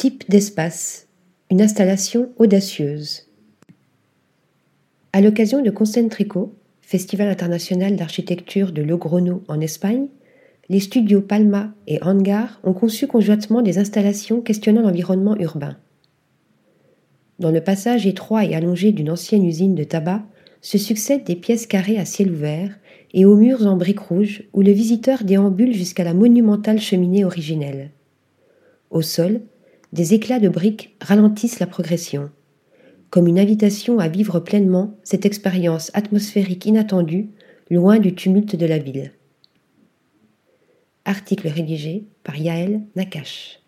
Type d'espace. Une installation audacieuse. À l'occasion de Concentrico, Festival international d'architecture de Logrono en Espagne, les studios Palma et Hangar ont conçu conjointement des installations questionnant l'environnement urbain. Dans le passage étroit et allongé d'une ancienne usine de tabac se succèdent des pièces carrées à ciel ouvert et aux murs en briques rouges où le visiteur déambule jusqu'à la monumentale cheminée originelle. Au sol, des éclats de briques ralentissent la progression comme une invitation à vivre pleinement cette expérience atmosphérique inattendue, loin du tumulte de la ville. Article rédigé par Yaël Nakache.